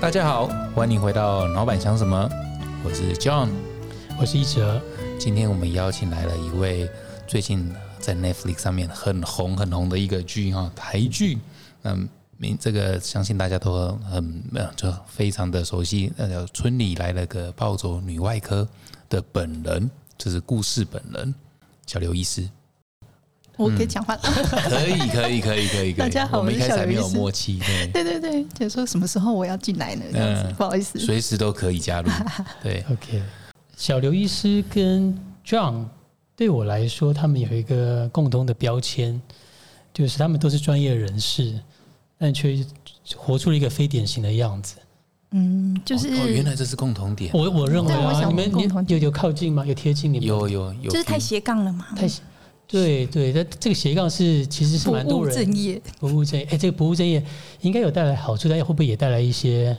大家好，欢迎回到老板想什么，我是 John，我是一哲。今天我们邀请来了一位最近在 Netflix 上面很红很红的一个剧哈，台剧。嗯，名这个相信大家都很就非常的熟悉。那叫村里来了个暴走女外科的本人，就是故事本人小刘医师。我可以讲话了，可以可以可以可以。大家好，我们一开始还没有默契。对对对，就说什么时候我要进来呢？这样子，不好意思，随时都可以加入。对，OK。小刘医师跟 John 对我来说，他们有一个共同的标签，就是他们都是专业人士，但却活出了一个非典型的样子。嗯，就是哦，原来这是共同点。我我认为啊，你们有有靠近吗？有贴近你们？有有有，就是太斜杠了嘛？太。对对，这这个斜杠是其实是蛮多人不务正业，不务正业。哎，这个不务正业应该有带来好处，但会不会也带来一些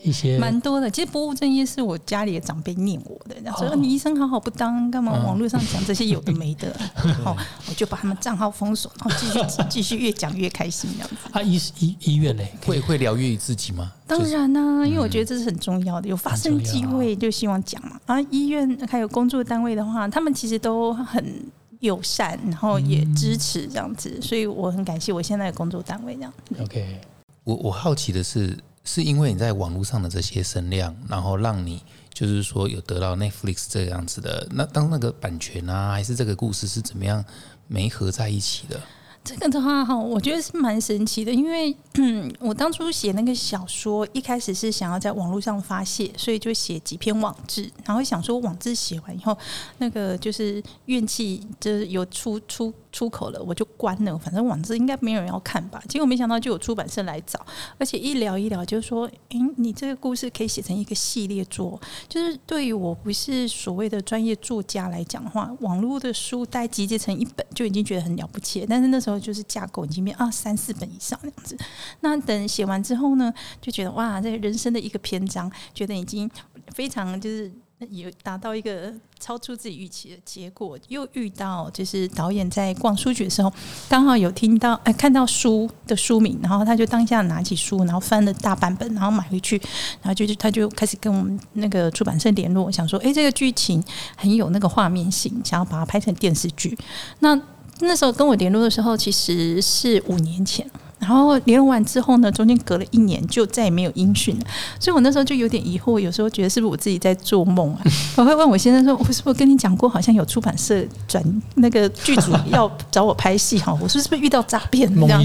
一些？蛮多的。其实不务正业是我家里的长辈念我的，然后说你医生好好不当，干嘛网络上讲这些有的没的？好，我就把他们账号封锁，然后继续 继续越讲越开心这样子。啊，医医医院嘞，会会疗愈自己吗？当然啦，因为我觉得这是很重要的，有发生机会就希望讲嘛。啊，医院还有工作单位的话，他们其实都很。友善，然后也支持这样子，所以我很感谢我现在的工作单位这样。OK，我我好奇的是，是因为你在网络上的这些声量，然后让你就是说有得到 Netflix 这样子的，那当那个版权啊，还是这个故事是怎么样没合在一起的？这个的话哈，我觉得是蛮神奇的，因为 我当初写那个小说，一开始是想要在网络上发泄，所以就写几篇网志，然后想说网志写完以后，那个就是怨气就是有出出。出口了，我就关了。反正网志应该没有人要看吧。结果没想到就有出版社来找，而且一聊一聊，就说：“诶，你这个故事可以写成一个系列作。”就是对于我不是所谓的专业作家来讲的话，网络的书带集结成一本就已经觉得很了不起。但是那时候就是架构已经变啊三四本以上这样子。那等写完之后呢，就觉得哇，这人生的一个篇章，觉得已经非常就是。有达到一个超出自己预期的结果，又遇到就是导演在逛书局的时候，刚好有听到哎看到书的书名，然后他就当下拿起书，然后翻了大版本，然后买回去，然后就是他就开始跟我们那个出版社联络，想说哎这个剧情很有那个画面性，想要把它拍成电视剧。那那时候跟我联络的时候，其实是五年前。然后联络完之后呢，中间隔了一年就再也没有音讯了，所以我那时候就有点疑惑，有时候觉得是不是我自己在做梦啊？我会问我先生说：“我是不是跟你讲过，好像有出版社转那个剧组要找我拍戏哈？我说是不是遇到诈骗这样？”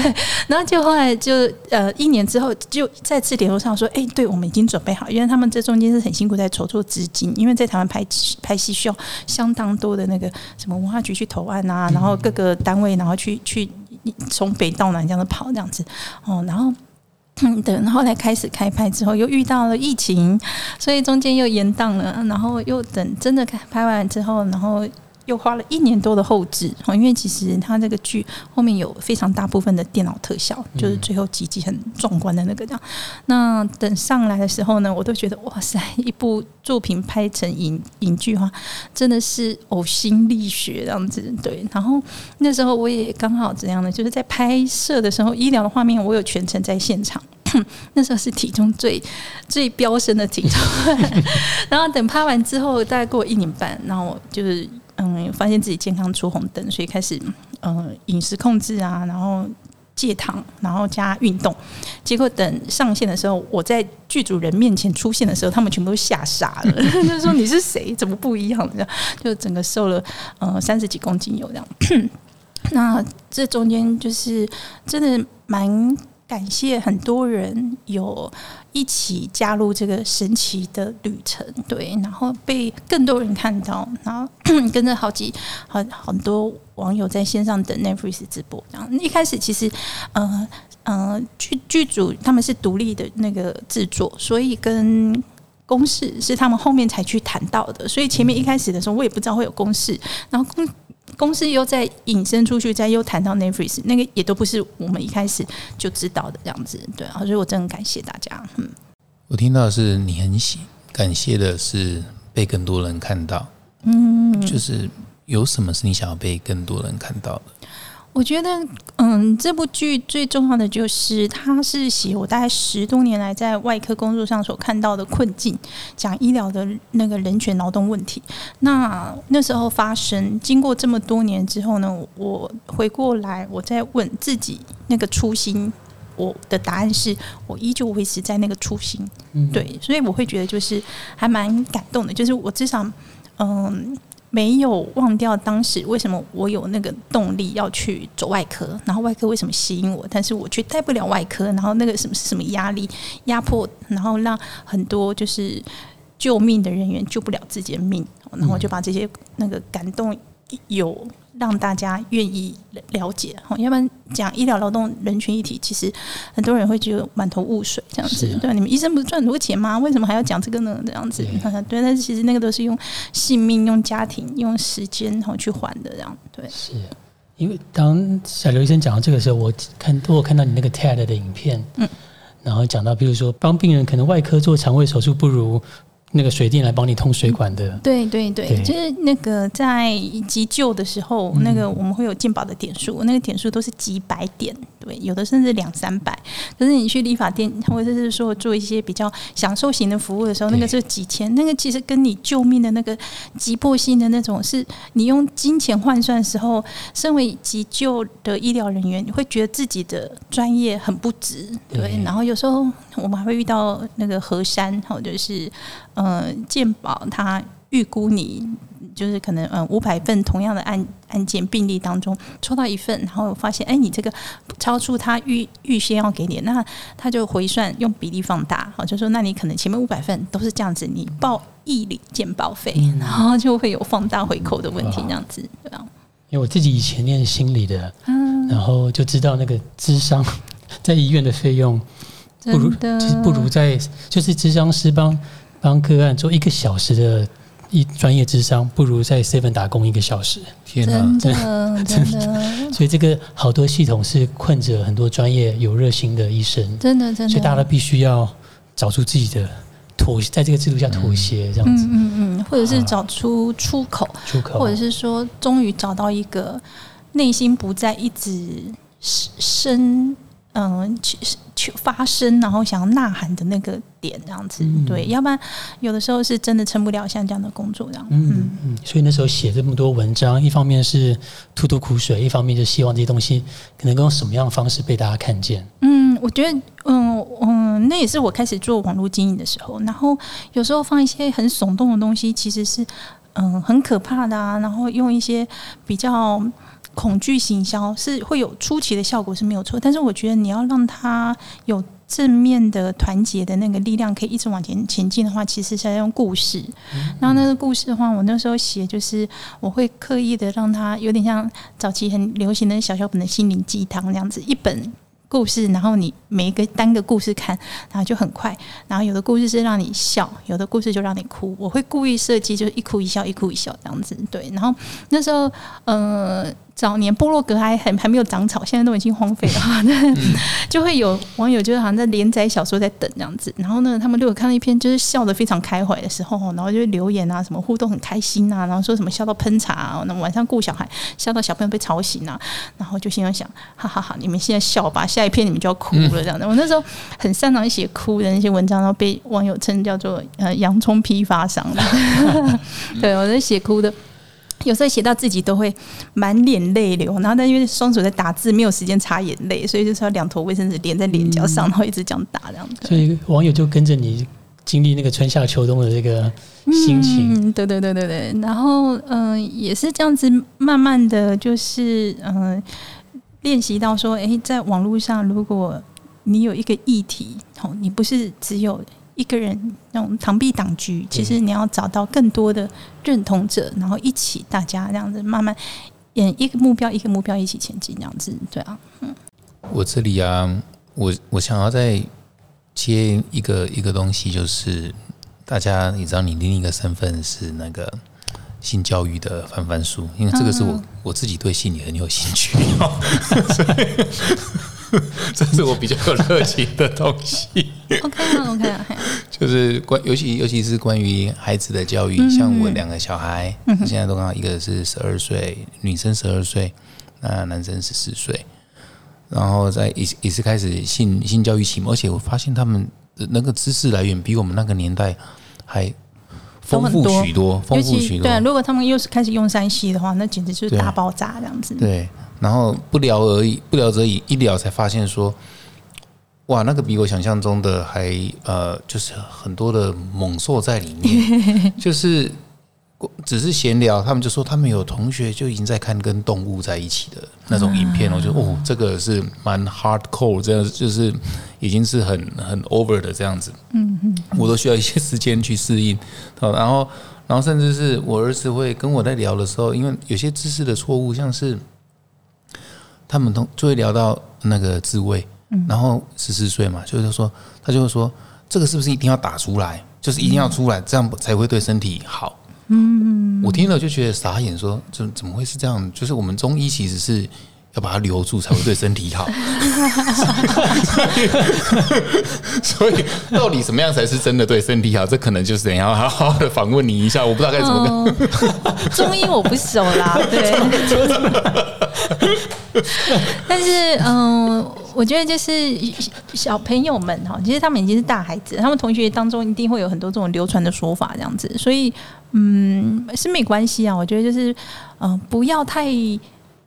然后就后来就呃一年之后就再次联络上说：“哎，对我们已经准备好，因为他们这中间是很辛苦在筹措资金，因为在台湾拍拍戏需要相当多的那个什么文化局去投案啊，然后各个单位然后去去。”从北到南这样子跑，这样子哦，然后 等后来开始开拍之后，又遇到了疫情，所以中间又延档了，然后又等真的开拍完之后，然后。又花了一年多的后置因为其实他这个剧后面有非常大部分的电脑特效，就是最后几集很壮观的那个这样。那等上来的时候呢，我都觉得哇塞，一部作品拍成影影剧哈，真的是呕心沥血这样子。对，然后那时候我也刚好怎样呢？就是在拍摄的时候，医疗的画面我有全程在现场。那时候是体重最最飙升的体重，然后等拍完之后，大概过一年半，然后我就是。嗯，发现自己健康出红灯，所以开始嗯饮食控制啊，然后戒糖，然后加运动。结果等上线的时候，我在剧组人面前出现的时候，他们全部都吓傻了，就说你是谁？怎么不一样？这样就整个瘦了呃三十几公斤有这样。那这中间就是真的蛮。感谢很多人有一起加入这个神奇的旅程，对，然后被更多人看到，然后 跟着好几很很多网友在线上等 Netflix 直播。这样一开始其实，呃呃，剧剧组他们是独立的那个制作，所以跟公式是他们后面才去谈到的，所以前面一开始的时候我也不知道会有公式，然后公。公司又在引申出去，再又谈到 Netflix，那个也都不是我们一开始就知道的这样子，对啊，所以我真的很感谢大家。嗯，我听到是你很喜感谢的是被更多人看到，嗯，就是有什么是你想要被更多人看到的？我觉得，嗯，这部剧最重要的就是，它是写我大概十多年来在外科工作上所看到的困境，讲医疗的那个人权劳动问题。那那时候发生，经过这么多年之后呢，我回过来，我在问自己那个初心。我的答案是我依旧维持在那个初心，嗯，对，所以我会觉得就是还蛮感动的，就是我至少嗯没有忘掉当时为什么我有那个动力要去走外科，然后外科为什么吸引我，但是我却带不了外科，然后那个什么什么压力压迫，然后让很多就是救命的人员救不了自己的命，然后我就把这些那个感动有。让大家愿意了解，哈，要不然讲医疗劳动人群议题，其实很多人会觉得满头雾水这样子是。对，你们医生不是赚很多钱吗？为什么还要讲这个呢？这样子，对对，但是其实那个都是用性命、用家庭、用时间然后去还的，这样对。是因为当小刘医生讲到这个时候，我看我有看到你那个 TED 的影片，嗯，然后讲到，比如说帮病人可能外科做肠胃手术不如那个水电来帮你通水管的，对对对，对。就是那个在急救的时候，嗯。那个我们会有健保的点数，那个点数都是几百点，对，有的甚至两三百。可是你去理发店，或者是说做一些比较享受型的服务的时候，那个是几千，那个其实跟你救命的那个急迫性的那种，是你用金钱换算的时候，身为急救的医疗人员，你会觉得自己的专业很不值，对。对。然后有时候我们还会遇到那个河山，或者是呃健保，它预估你就是可能嗯五百份同样的案案件病例当中抽到一份，然后发现哎你这个超出他预预先要给你，那他就回算用比例放大，好就说那你可能前面五百份都是这样子，你报一领健保费，然后就会有放大回扣的问题，这样子对啊，因为我自己以前念心理的，嗯，然后就知道那个智商 在医院的费用不如，的。其实不如在就是智商师帮帮个案做一个小时的一专业智商，不如在 Seven 打工一个小时。天哪！真的 真的。所以这个好多系统是困着很多专业有热心的医生，真的真的，所以大家都必须要找出自己的妥协，在这个制度下妥协，这样子。嗯嗯嗯，或者是找出出口，出口，或者是说终于找到一个内心不再一直声嗯去去发声，然后想要呐喊的那个点，这样子、嗯对，要不然有的时候是真的撑不了像这样的工作这样。嗯嗯，所以那时候写这么多文章，一方面是吐吐苦水，一方面就希望这些东西可能用什么样的方式被大家看见。嗯，我觉得，嗯嗯，那也是我开始做网络经营的时候，然后有时候放一些很耸动的东西，其实是嗯很可怕的啊，然后用一些比较恐惧行销是会有初期的效果是没有错，但是我觉得你要让它有正面的团结的那个力量，可以一直往前前进的话，其实是要用故事。然后那个故事的话，我那时候写就是我会刻意的让它有点像早期很流行的小小本的心灵鸡汤这样子，一本。故事，然后你每一个单个故事看，然后就很快。然后有的故事是让你笑，有的故事就让你哭。我会故意设计就是一哭一笑，一哭一笑这样子。对，然后那时候呃早年部落格还很还没有长草，现在都已经荒废了。就会有网友就是好像在连载小说在等这样子。然后呢，他们如果看到一篇就是笑得非常开怀的时候，然后就会留言啊，什么互动很开心啊，然后说什么笑到喷茶、啊，那晚上顾小孩笑到小朋友被吵醒啊，然后就心里想，哈哈哈，你们现在笑吧，下一篇你们就要哭了这样的。我那时候很擅长写哭的那些文章，然后被网友称叫做呃洋葱批发商。对，我在写哭的。有时候写到自己都会满脸泪流，然后但因为双手在打字，没有时间擦眼泪，所以就是要两坨卫生纸连在脸颊上，然后一直这样打这样子。所以网友就跟着你经历那个春夏秋冬的这个心情。嗯，对对对对对。然后嗯、呃也是这样子，慢慢的就是嗯、呃练习到说，诶，在网络上，如果你有一个议题，哦，你不是只有一个人那种螳臂挡车，其实你要找到更多的认同者，然后一起大家这样子慢慢。演一个目标一个目标一起前进，这样子，对啊，嗯。我这里啊，我我想要再接一个一个东西，就是大家你知道，你另一个身份是那个性教育的翻翻书，因为这个是我、我自己对性也很有兴趣，所 以 这是我比较有热情的东西。OK 啊，OK 啊，嘿 就是关，尤其尤其是关于孩子的教育，嗯像我两个小孩，现在都刚好一个是十二岁，女生十二岁，那男生十四岁，然后在也也是开始性性教育启蒙，而且我发现他们的那个知识来源比我们那个年代还丰富许多，丰富许多。对，如果他们又是开始用山西的话，那简直就是大爆炸这样子。对，然后不聊而已，不聊则已，一聊才发现说，哇，那个比我想象中的还呃，就是很多的猛兽在里面，就是。只是闲聊，他们就说他们有同学就已经在看跟动物在一起的那种影片，我觉得哦，这个是蛮 hardcore，这样就是已经是很很 over 的这样子。嗯嗯，我都需要一些时间去适应。好，然后然后甚至是我儿子会跟我在聊的时候，因为有些知识的错误，像是他们同就会聊到那个自慰，然后十四岁嘛，就是说他就会说这个是不是一定要打出来，就是一定要出来，这样才会对身体好。嗯，我听了就觉得傻眼，说怎怎么会是这样？就是我们中医其实是要把它留住，才会对身体好。所以到底什么样才是真的对身体好？这可能就是等下好好的访问你一下，我不知道该怎么。中医我不熟啦，对。但是，嗯，我觉得就是小朋友们哈，其实他们已经是大孩子，他们同学当中一定会有很多这种流传的说法，这样子，所以，嗯，是没关系啊。我觉得就是，嗯，不要太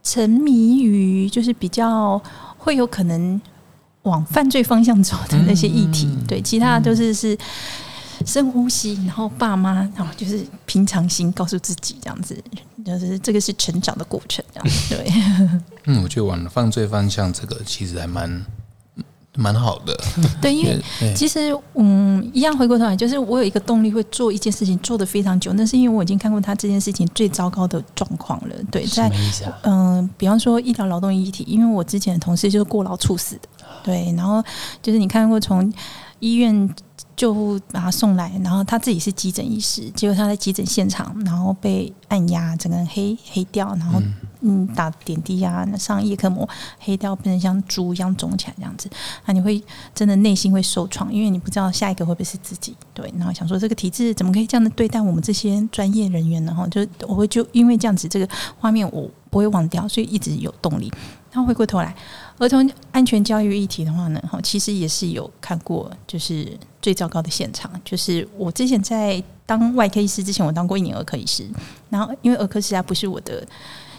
沉迷于就是比较会有可能往犯罪方向走的那些议题，对，其他都是是。深呼吸，然后爸妈，然后就是平常心，告诉自己这样子，就是这个是成长的过程，这样 对。嗯，我觉得往犯罪方向这个其实还蛮蛮好的。对，因为其实嗯，一样回过头来，就是我有一个动力会做一件事情，做的非常久，那是因为我已经看过他这件事情最糟糕的状况了。对，在嗯，比方说医疗劳动议题，因为我之前的同事就是过劳猝死的，对，然后就是你看过从医院。救护把他送来，然后他自己是急诊医师，结果他在急诊现场，然后被按压，整个人黑黑掉，然后嗯打点滴啊，上叶克膜，黑掉变成像猪一样肿起来这样子，那你会真的内心会受创，因为你不知道下一个会不会是自己，对，然后想说这个体制怎么可以这样的对待我们这些专业人员呢？哈，就我会就因为这样子这个画面我不会忘掉，所以一直有动力。然后回过头来。儿童安全教育议题的话呢，哈，其实也是有看过，就是最糟糕的现场。就是我之前在当外科医师之前，我当过一年儿科医师，然后因为儿科实在不是我的。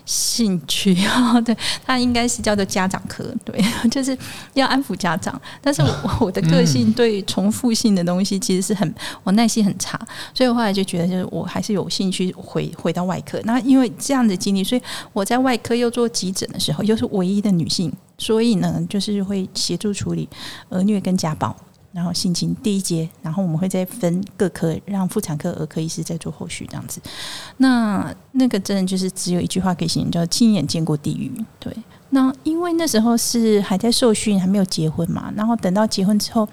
兴趣啊，对它应该是叫做家长科，对，就是要安抚家长。但是我 我的个性对重复性的东西其实是很，我耐心很差，所以我后来就觉得，就是我还是有兴趣回回到外科。那因为这样的经历，所以我在外科又做急诊的时候，又是唯一的女性，所以呢，就是会协助处理儿虐跟家暴。然后性侵第一节，然后我们会再分各科，让妇产科、儿科医师再做后续这样子。那那个真的就是只有一句话可以形容，叫亲眼见过地狱。对，那因为那时候是还在受训，还没有结婚嘛。然后等到结婚之后，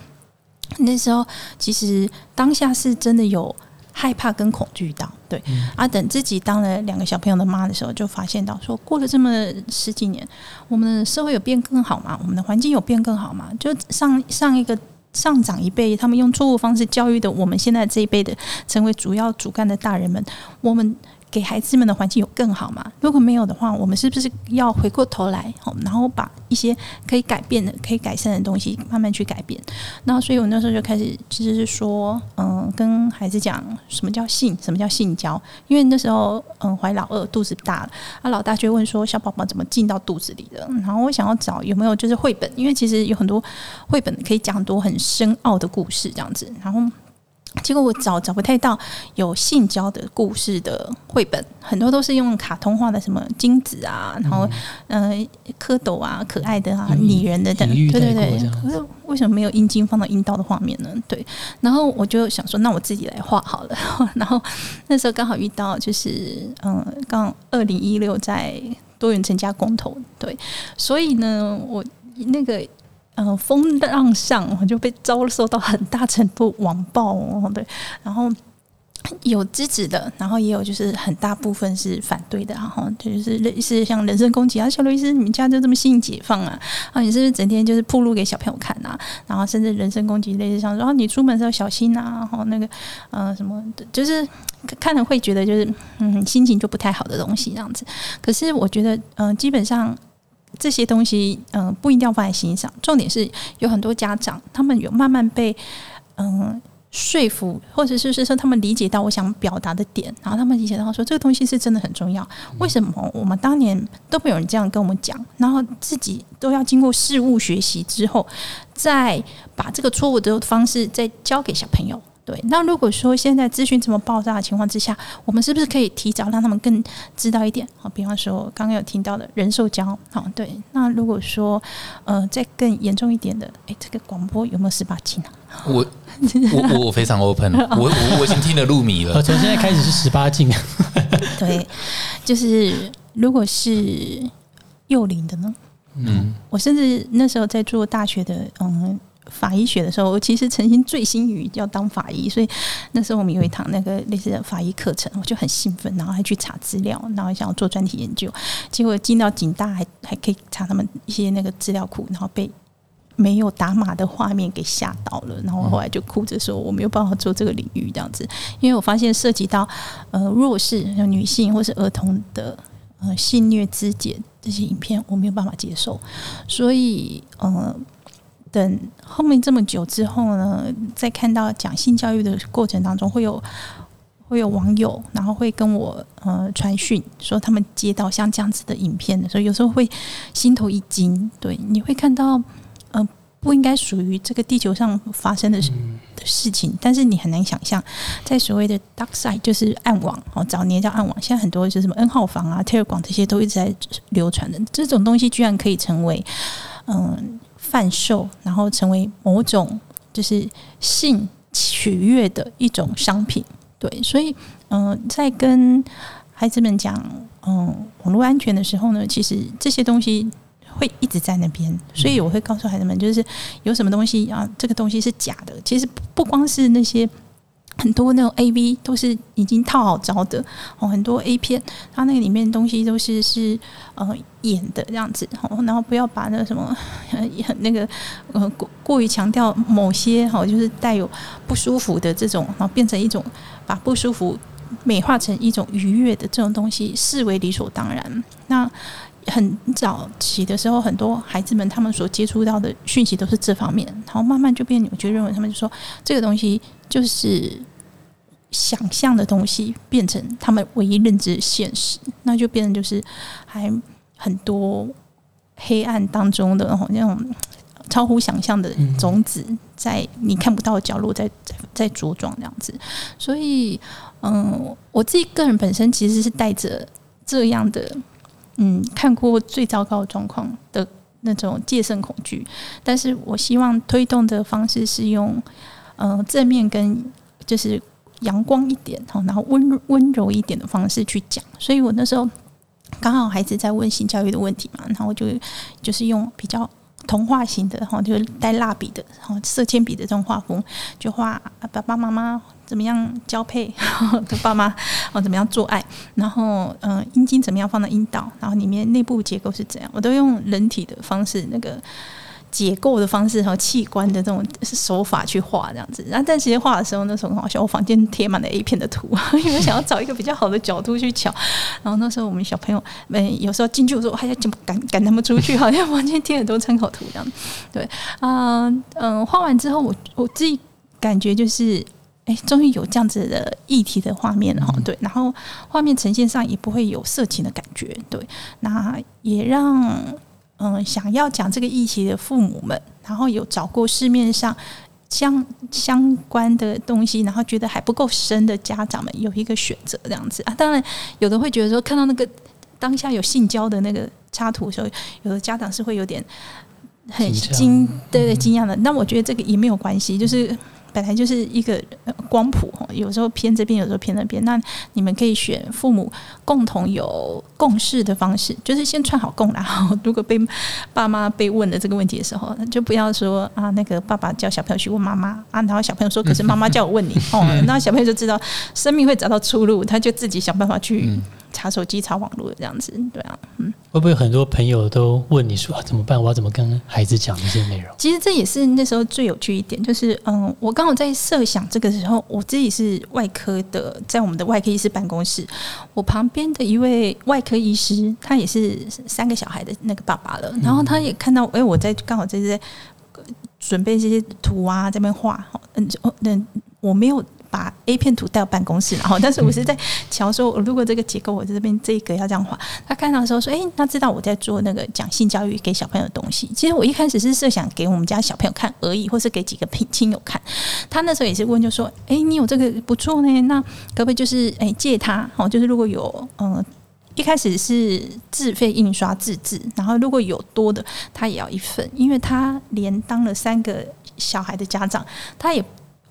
那时候其实当下是真的有害怕跟恐惧到。对，啊，等自己当了两个小朋友的妈的时候，就发现到说，过了这么十几年，我们的社会有变更好吗？我们的环境有变更好吗？就上上一个。上涨一辈，他们用错误方式教育的，我们现在这一辈的成为主要主干的大人们，我们。给孩子们的环境有更好吗？如果没有的话，我们是不是要回过头来，然后把一些可以改变的、可以改善的东西慢慢去改变？那所以我那时候就开始，其实是说，嗯，跟孩子讲什么叫性，什么叫性交。因为那时候，嗯，怀老二，肚子大了，啊，老大就问说，小宝宝怎么进到肚子里的？然后我想要找有没有就是绘本，因为其实有很多绘本可以讲很多很深奥的故事，这样子。然后。结果我找找不太到有性交的故事的绘本，很多都是用卡通画的，什么精子啊，然后嗯蝌蚪啊，可爱的啊，拟人的等，对对对。可是为什么没有阴茎放到阴道的画面呢？对。然后我就想说，那我自己来画好了。然后那时候刚好遇到，就是嗯，刚二零一六在多元成家公投，对，所以呢，我那个。嗯，风浪上我就被遭受到很大程度网暴哦，对，然后有支持的，然后也有就是很大部分是反对的，然后就是类似像人身攻击啊，小刘医师，你们家就这么信解放啊？啊，你是不是整天就是铺路给小朋友看啊？然后甚至人身攻击，类似像说，啊，你出门是要小心啊，然后那个呃什么，就是看了会觉得就是嗯心情就不太好的东西这样子。可是我觉得，嗯，基本上这些东西，嗯，不一定要放在心上。重点是有很多家长，他们有慢慢被嗯。说服，或者是是说他们理解到我想表达的点，然后他们理解到说这个东西是真的很重要。为什么我们当年都没有人这样跟我们讲，然后自己都要经过事物学习之后，再把这个错误的方式再教给小朋友？对，那如果说现在资讯这么爆炸的情况之下，我们是不是可以提早让他们更知道一点？好，比方说刚刚有听到的人兽交，好，对。那如果说呃再更严重一点的，哎，这个广播有没有十八禁啊？我我我非常 open，我我我已经听得入迷了。从现在开始是十八禁。对，就是如果是幼龄的呢？嗯，我甚至那时候在做大学的，嗯。法医学的时候，我其实曾经醉心于要当法医，所以那时候我们有一堂那个类似的法医课程，我就很兴奋，然后还去查资料，然后想要做专题研究。结果进到警大，还还可以查他们一些那个资料库，然后被没有打码的画面给吓到了，然后后来就哭着说我没有办法做这个领域这样子，因为我发现涉及到呃弱势女性或是儿童的呃性虐肢解这些影片，我没有办法接受，所以呃。等后面这么久之后呢，在看到讲性教育的过程当中，会有会有网友，然后会跟我呃传讯说，他们接到像这样子的影片的时候，有时候会心头一惊。对，你会看到呃不应该属于这个地球上发生的的事情，但是你很难想象，在所谓的 dark side 就是暗网哦，早年叫暗网，现在很多就是什么 N 号房啊、Telegram 这些都一直在流传的，这种东西居然可以成为嗯。贩售，然后成为某种就是性取悦的一种商品，对，所以嗯，在跟孩子们讲嗯网络安全的时候呢，其实这些东西会一直在那边，所以我会告诉孩子们，就是有什么东西啊，这个东西是假的，其实不光是那些。很多那种 A V 都是已经套好招的哦，很多 A 片，它那个里面东西都是是呃演的这样子，然后不要把那个什么 很那个呃过过于强调某些哈，就是带有不舒服的这种，然后变成一种把不舒服美化成一种愉悦的这种东西，视为理所当然。那很早起的时候，很多孩子们他们所接触到的讯息都是这方面，然后慢慢就变，我就认为他们就说这个东西就是。想象的东西变成他们唯一认知现实，那就变成就是还很多黑暗当中的那种超乎想象的种子，在你看不到的角落在在在茁壮这样子。所以，嗯，我自己个人本身其实是带着这样的，嗯，看过最糟糕的状况的那种戒慎恐惧，但是我希望推动的方式是用，嗯，正面跟就是。阳光一点哈，然后温温柔一点的方式去讲，所以我那时候刚好孩子在问性教育的问题嘛，然后我就就是用比较童话型的哈，就是带蜡笔的，然后色铅笔的这种画风，就画爸爸妈妈怎么样交配，爸妈哦怎么样做爱，然后嗯阴茎怎么样放到阴道，然后里面内部结构是怎样，我都用人体的方式那个。解构的方式和器官的这种手法去画这样子，然后但其实画的时候那时候很好笑，我房间贴满了 A 片的图，因为想要找一个比较好的角度去瞧。然后那时候我们小朋友，们，有时候进去的时候还要怎么赶赶他们出去，好像房间贴很多参考图这样。对，啊，嗯，画完之后，我我自己感觉就是，哎，终于有这样子的议题的画面了哈。对，然后画面呈现上也不会有色情的感觉，对，那也让。嗯，想要讲这个议题的父母们，然后有找过市面上相相关的东西，然后觉得还不够深的家长们有一个选择，这样子啊。当然，有的会觉得说，看到那个当下有性交的那个插图的时候，有的家长是会有点很惊，对对惊讶的。那我觉得这个也没有关系，就是本来就是一个呃光谱，哦有时候偏这边，有时候偏那边。那你们可以选父母共同有共识的方式，就是先串好供啦。如果被爸妈被问的这个问题的时候，就不要说啊，那个爸爸叫小朋友去问妈妈啊，然后小朋友说，可是妈妈叫我问你哦，那小朋友就知道生命会找到出路，他就自己想办法去查手机、查网络这样子，对啊，嗯。会不会很多朋友都问你说、啊、怎么办？我要怎么跟孩子讲这些内容？其实这也是那时候最有趣一点，就是嗯，我刚好在设想这个时候，我自己是外科的，在我们的外科医师办公室，我旁边的一位外科医师，他也是三个小孩的那个爸爸了，然后他也看到，哎、我在刚好在这准备这些图啊，这边画，嗯，哦，那我没有。把 A 片图带到办公室，然后，但是我是在瞧说，如果这个结构我在这边这一格要这样画，他看到的时候说，哎、他知道我在做那个讲性教育给小朋友的东西。其实我一开始是设想给我们家小朋友看而已，或是给几个亲亲友看。他那时候也是问，就说，哎、你有这个不错呢，那可不可以就是哎、借他？哦，就是如果有嗯。一开始是自费印刷自制，然后如果有多的，他也要一份，因为他连当了三个小孩的家长，他也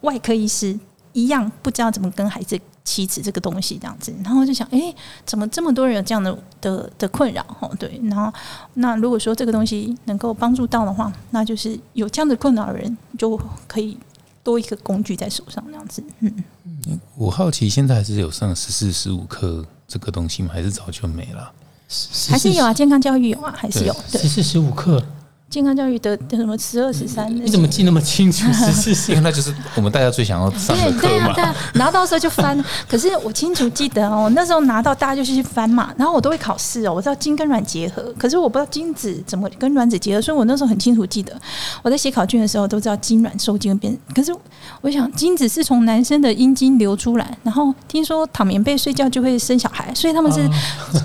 外科医师一样不知道怎么跟孩子启齿这个东西这样子，然后就想，哎、怎么这么多人有这样的的的困扰？哦，对，然后那如果说这个东西能够帮助到的话，那就是有这样的困扰的人就可以多一个工具在手上，这样子。嗯，我好奇现在还是有上十四、十五课这个东西吗？还是早就没了？还是有啊，健康教育有啊，还是有。对十，四十五课，健康教育的的什么十二、十三，你怎么记那么清楚？十四十因为那就是我们大家最想要上的对课嘛。对啊对啊，拿到时候就翻。可是我清楚记得哦，那时候拿到大家就去翻嘛，然后我都会考试哦，我知道精跟卵结合，可是我不知道精子怎么跟卵子结合，所以我那时候很清楚记得，我在写考卷的时候都知道精卵受精变。可是我想，精子是从男生的阴茎流出来，然后听说躺棉被睡觉就会生小孩，所以他们是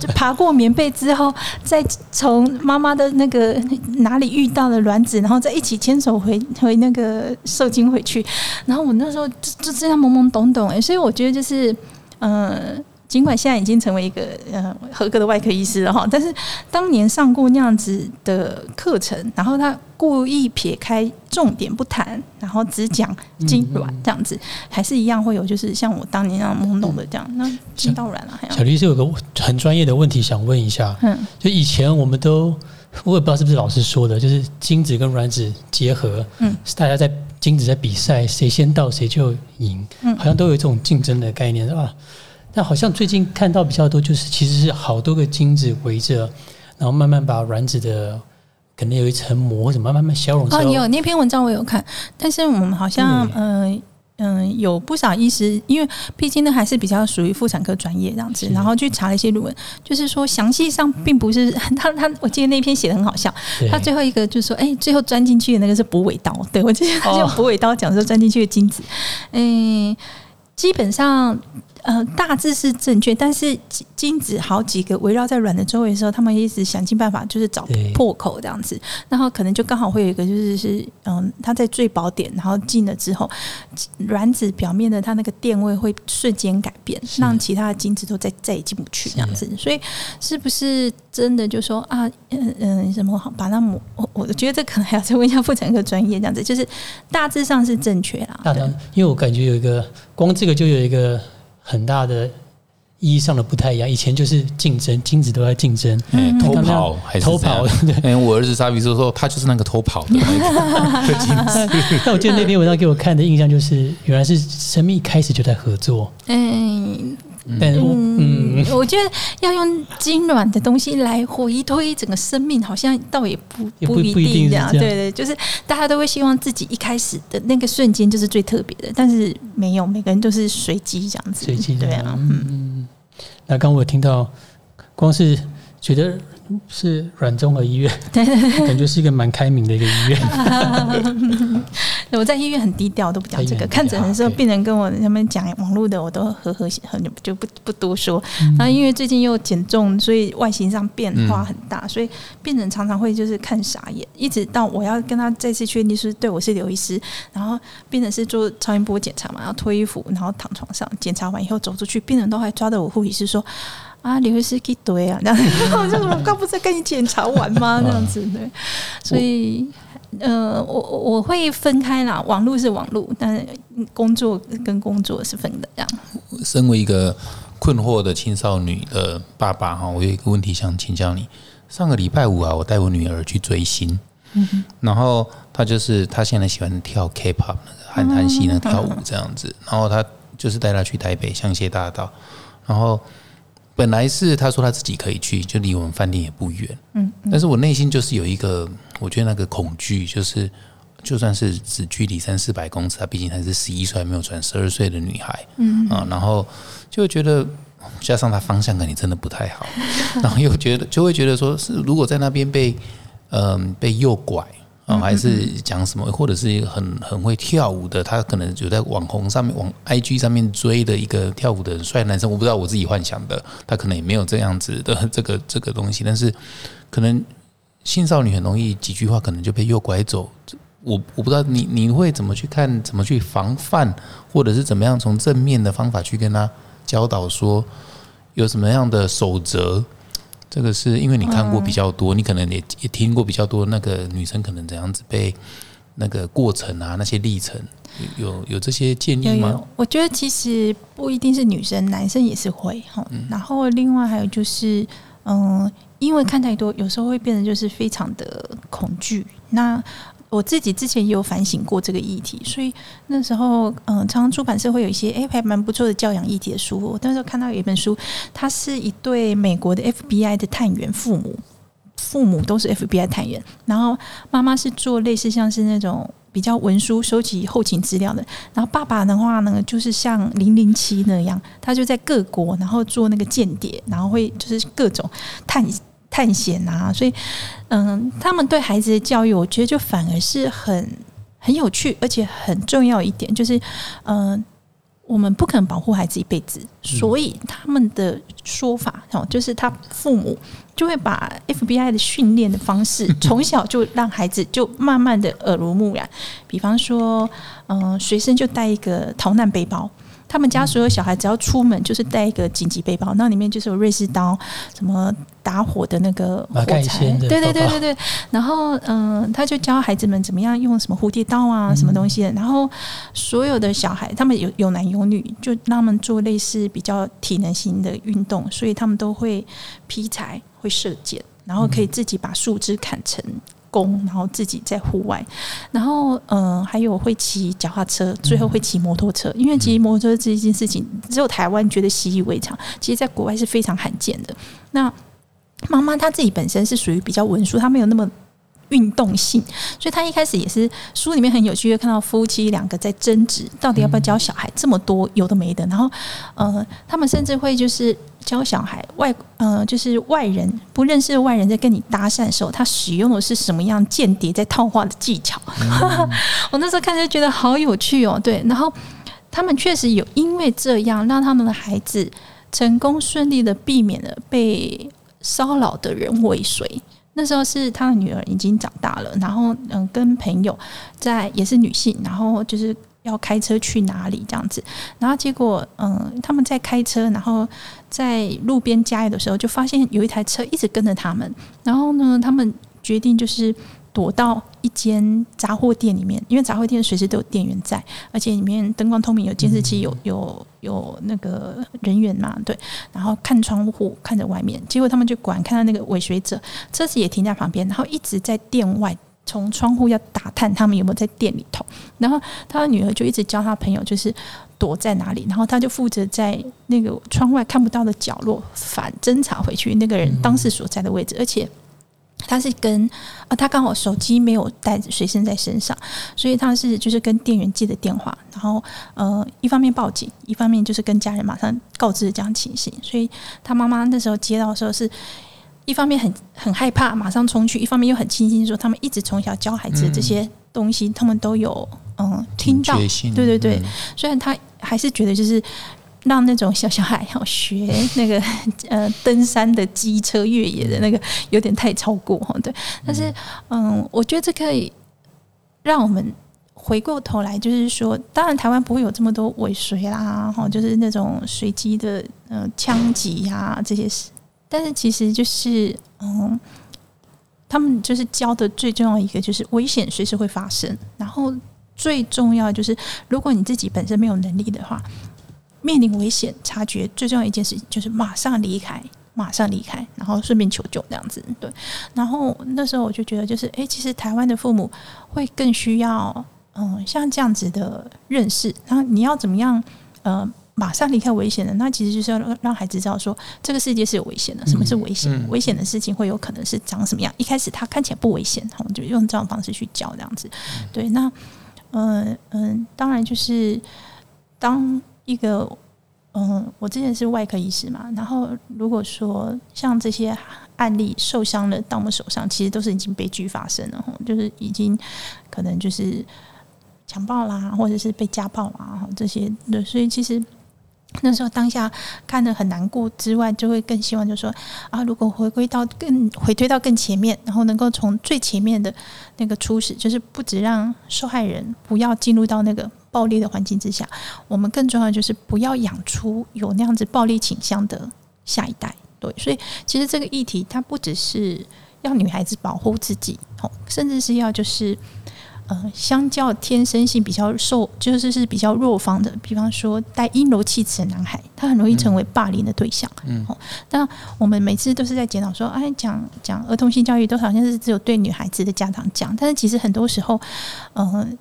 就爬过棉被之后，再从妈妈的那个哪里遇到了卵子，然后再一起牵手回 回那个受精回去。然后我那时候就就这样懵懵懂懂哎、所以我觉得就是呃。尽管现在已经成为一个呃合格的外科医师了哈，但是当年上过那样子的课程，然后他故意撇开重点不谈，然后只讲精卵这样子，还是一样会有就是像我当年那样懵懂的这样，那精到卵了还要小律师有个很专业的问题想问一下，嗯就以前我们都我也不知道是不是老师说的，就是精子跟卵子结合，嗯，是大家在精子在比赛，谁先到谁就赢，嗯好像都有这种竞争的概念，是吧？但好像最近看到比较多，就是其实是好多个精子围着，然后慢慢把卵子的可能有一层膜，怎么慢慢慢消融哦，你有那篇文章我有看，但是我们好像对嗯。嗯，有不少医师，因为毕竟呢还是比较属于妇产科专业这样子，然后去查了一些论文，就是说详细上并不是他他，我记得那篇写的很好笑，他最后一个就是说，哎、最后钻进去的那个是补尾刀，对我记得他用补尾刀讲说钻进去的精子，嗯、基本上呃大致是正确，但是精精子好几个围绕在卵的周围的时候，他们一直想尽办法就是找破口这样子，然后可能就刚好会有一个就是是嗯，它在最薄点，然后进了之后，卵子表面的它那个电位会瞬间改变，让其他的精子都再再也进不去这样子。所以是不是真的就说啊，嗯嗯，什么好把它抹？我我觉得这可能还要再问一下妇产科专业这样子，就是大致上是正确啦。对大当，因为我感觉有一个光这个就有一个很大的意义上的不太一样。以前就是竞争，精子都在竞争，偷跑还是偷跑。对。哎、我儿子沙比说说他就是那个偷跑的那 个精子。但我记得那篇文章给我看的印象就是，原来是生命一开始就在合作，嗯但我嗯嗯，我觉得要用精卵的东西来回推整个生命，好像倒也不也不不一不一定这样。对对，就是大家都会希望自己一开始的那个瞬间就是最特别的，但是没有，每个人都是随机这样子。随机对啊，嗯，那刚刚我听到，光是觉得是软综合医院，对对对。感觉是一个蛮开明的一个医院。我在医院很低调，都不讲这个。看诊的时候，病人跟我他们讲网络的，我都和和很就不不多说。嗯然后因为最近又减重，所以外形上变化很大，所以病人常常会就是看傻眼，一直到我要跟他再次确定是对我是刘医师，然后病人是做超音波检查嘛，然后脱衣服，然后躺床上检查完以后走出去，病人都还抓着我护理师说。啊，你会是一堆啊，这样，我就是我刚不是跟你检查完吗？这样子对，所以呃，我我我会分开啦，网络是网络，但是工作跟工作是分的这样。身为一个困惑的青少女的爸爸哈，我有一个问题想请教你。上个礼拜五啊，我带我女儿去追星，嗯然后她就是她现在喜欢跳 K-pop 那个韩韩系那跳舞这样子，然后她就是带她去台北香榭大道，然后本来是他说他自己可以去，就离我们饭店也不远，嗯，但是我内心就是有一个，我觉得那个恐惧，就是就算是只距离三四百公尺，她毕竟还是十一岁还没有转十二岁的女孩，嗯。啊，然后就会觉得。加上她方向感，你真的不太好，然后又觉得就会觉得说，是如果在那边被嗯被诱拐啊，还是讲什么，或者是一个很很会跳舞的，他可能有在网红上面、网 IG 上面追的一个跳舞的帅男生，我不知道我自己幻想的，他可能也没有这样子的 这个这个东西，但是可能性少女很容易几句话可能就被诱拐走，我我不知道你你会怎么去看，怎么去防范，或者是怎么样从正面的方法去跟他。教导说有什么样的守则？这个是因为你看过比较多，你可能也也听过比较多。那个女生可能怎样子被那个过程啊，那些历程，有有这些建议吗？我觉得其实不一定是女生，男生也是会哈。然后另外还有就是，嗯，因为看太多，有时候会变得就是非常的恐惧。那我自己之前也有反省过这个议题，所以那时候，嗯，常常出版社会有一些哎还蛮不错的教养议题的书。我那时候看到有一本书，它是一对美国的 FBI 的探员父母，父母都是 FBI 探员，然后妈妈是做类似像是那种比较文书收集后勤资料的，然后爸爸的话呢，就是像零零七那样，他就在各国然后做那个间谍，然后会就是各种探。探险啊，所以，嗯，他们对孩子的教育，我觉得就反而是很很有趣，而且很重要一点，就是，嗯，我们不可能保护孩子一辈子，所以他们的说法哦，就是他父母就会把 FBI 的训练的方式，从小就让孩子就慢慢的耳濡目染，比方说，嗯，随身就带一个逃难背包。他们家所有小孩只要出门，就是带一个紧急背包，那里面就是有瑞士刀，什么打火的那个火柴，对对对对对。然后，嗯，他就教孩子们怎么样用什么蝴蝶刀啊，什么东西。然后，所有的小孩，他们有有男有女，就让他们做类似比较体能型的运动，所以他们都会劈柴，会射箭，然后可以自己把树枝砍成。工，然后自己在户外，然后嗯，还有会骑脚踏车，最后会骑摩托车。因为骑摩托车这一件事情，只有台湾觉得习以为常，其实在国外是非常罕见的。那妈妈她自己本身是属于比较文书，她没有那么。运动性，所以他一开始也是书里面很有趣，看到夫妻两个在争执，到底要不要教小孩这么多有的没的。然后，呃，他们甚至会就是教小孩外，呃，就是外人不认识的外人在跟你搭讪的时候，他使用的是什么样间谍在套话的技巧。我那时候看就觉得好有趣哦。对，然后他们确实有因为这样让他们的孩子成功顺利的避免了被骚扰的人尾随。那时候是他的女儿已经长大了，然后嗯，跟朋友在也是女性，然后就是要开车去哪里这样子，然后结果嗯，他们在开车，然后在路边加油的时候，就发现有一台车一直跟着他们，然后呢，他们决定就是。躲到一间杂货店里面，因为杂货店随时都有店员在，而且里面灯光透明，有监视器，有有有那个人员嘛，对。然后看窗户看着外面，结果他们就管看到那个尾随者车子也停在旁边，然后一直在店外从窗户要打探他们有没有在店里头。然后他的女儿就一直教他朋友，就是躲在哪里，然后他就负责在那个窗外看不到的角落反侦查回去那个人当时所在的位置，而且。他是跟啊，他刚好手机没有带随身在身上，所以他是就是跟店员接的电话，然后呃，一方面报警，一方面就是跟家人马上告知这样情形。所以他妈妈那时候接到的时候，是一方面很很害怕，马上冲去；一方面又很庆幸，说他们一直从小教孩子的这些东西，他们都有嗯听到。对对对，虽然他还是觉得就是。让那种小小孩要学那个 呃登山的机车越野的那个有点太超过哈，对。但是嗯，我觉得这可以让我们回过头来，就是说，当然台湾不会有这么多尾随啦，哈，就是那种随机的呃枪击呀这些事。但是其实就是嗯，他们就是教的最重要一个就是危险随时会发生，然后最重要就是如果你自己本身没有能力的话，面临危险察觉最重要一件事情就是马上离开。马上离开，然后顺便求救这样子，对。然后那时候我就觉得，就是哎，其实台湾的父母会更需要，嗯，像这样子的认识。然后你要怎么样，呃，马上离开危险的？那其实就是要让孩子知道，说这个世界是有危险的。什么是危险？危险的事情会有可能是长什么样？一开始他看起来不危险，我们就用这种方式去教这样子。对，那嗯嗯，当然就是当一个。嗯，我之前是外科医师嘛，然后如果说像这些案例受伤了到我们手上，其实都是已经悲剧发生了，就是已经可能就是强暴啦，或者是被家暴啦，这些对，所以其实那时候当下看的很难过之外，就会更希望就是说啊，如果回归到更回推到更前面，然后能够从最前面的那个初始，就是不止让受害人不要进入到那个。暴力的环境之下，我们更重要的就是不要养出有那样子暴力倾向的下一代。对，所以其实这个议题它不只是要女孩子保护自己，哦，甚至是要就是呃，相较天生性比较受，就是是比较弱方的，比方说带阴柔气质的男孩，他很容易成为霸凌的对象。嗯，但我们每次都是在检讨说，哎，讲讲儿童性教育都好像是只有对女孩子的家长讲，但是其实很多时候，嗯。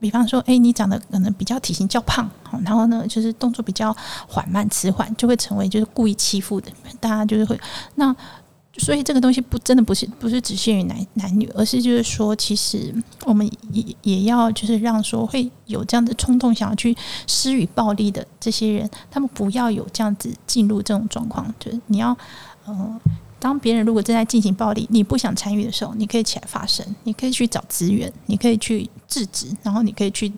比方说，哎，你长得可能比较体型较胖，然后呢，就是动作比较缓慢迟缓，就会成为就是故意欺负的，大家就是会那，所以这个东西不真的不是不是只限于男男女，而是就是说，其实我们也也要就是让说会有这样的冲动想要去施予暴力的这些人，他们不要有这样子进入这种状况，就是你要嗯。当别人如果正在进行暴力，你不想参与的时候，你可以起来发声，你可以去找资源，你可以去制止，然后你可以去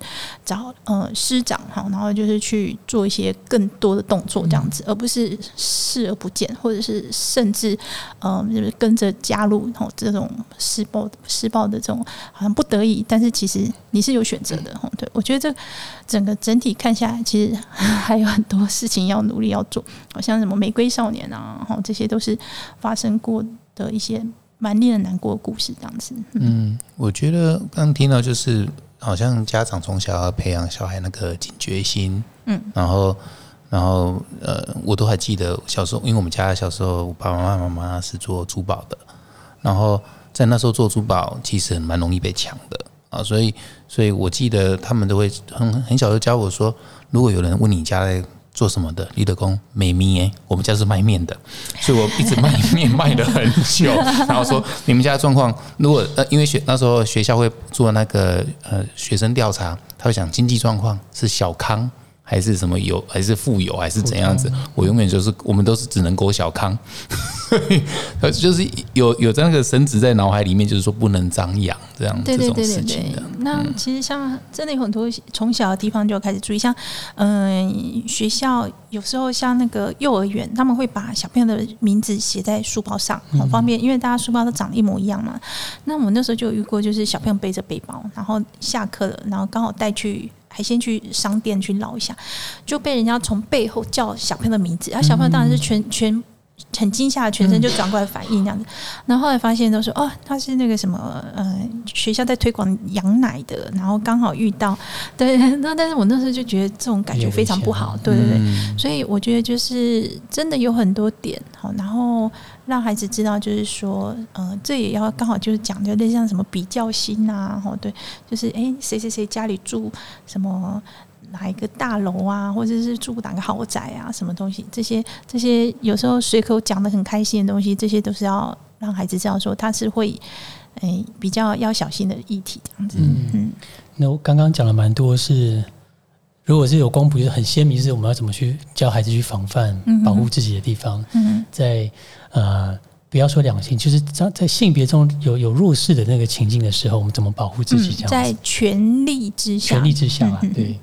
找呃师长哈，然后就是去做一些更多的动作这样子，而不是视而不见，或者是甚至嗯就是跟着加入哈这种施暴施暴的这种好像不得已，但是其实你是有选择的哈。对我觉得这整个整体看下来，其实还有很多事情要努力要做，好像什么玫瑰少年啊，哈这些都是发。发生过的一些蛮令人难过的故事，这样子。嗯，我觉得刚听到就是，好像家长从小要培养小孩那个警觉心。嗯，然后，然后，呃，我都还记得小时候，因为我们家小时候爸爸妈妈妈妈是做珠宝的，然后在那时候做珠宝其实蛮容易被抢的啊，所以，所以我记得他们都会很很小就教我说，如果有人问你家在。做什么的？立德工美面，我们家是卖面的，所以我一直卖面 卖了很久。然后说你们家状况，如果呃，因为学那时候学校会做那个呃学生调查，他会讲经济状况是小康。还是什么有，还是富有，还是怎样子？我永远就是，我们都是只能够小康，就是有有这样个神职在脑海里面，就是说不能张扬这样这种事情的。那其实像真的有很多从小的地方就开始注意，像嗯学校有时候像那个幼儿园，他们会把小朋友的名字写在书包上，很方便，因为大家书包都长得一模一样嘛。那我们那时候就有遇过，就是小朋友背着背包，然后下课了，然后刚好带去。还先去商店去捞一下，就被人家从背后叫小朋友的名字，然后小朋友当然是全全很惊吓，全身就转过来反应那样子。然后后来发现都说哦，他是那个什么呃学校在推广羊奶的，然后刚好遇到对。那但是我那时候就觉得这种感觉非常不好，对对对。所以我觉得就是真的有很多点好，然后。让孩子知道，就是说，呃，这也要刚好就是讲的，类似像什么比较心呐，哦，对，就是哎，谁谁谁家里住什么哪一个大楼啊，或者是住哪个豪宅啊，什么东西，这些这些有时候随口讲的很开心的东西，这些都是要让孩子知道说他是会，哎，比较要小心的议题这样子。嗯，那我刚刚讲了蛮多是。如果是有光谱，就是很鲜明，是我们要怎么去教孩子去防范、保护自己的地方。嗯在呃，不要说两性，就是在在性别中有有弱势的那个情境的时候，我们怎么保护自己？这样在权力之下，权力之下，对。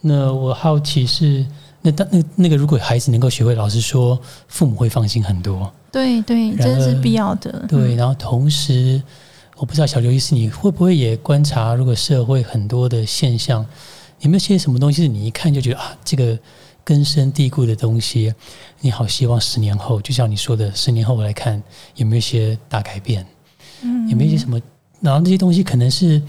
那我好奇是，那当那那个，如果孩子能够学会，老师说，父母会放心很多。对对，这是必要的。对，然后同时，我不知道小刘医师，你会不会也观察，如果社会很多的现象？有没有些什么东西是你一看就觉得啊，这个根深蒂固的东西，你好希望十年后，就像你说的，十年后我来看有没有一些大改变？嗯有没有一些什么？然后这些东西可能是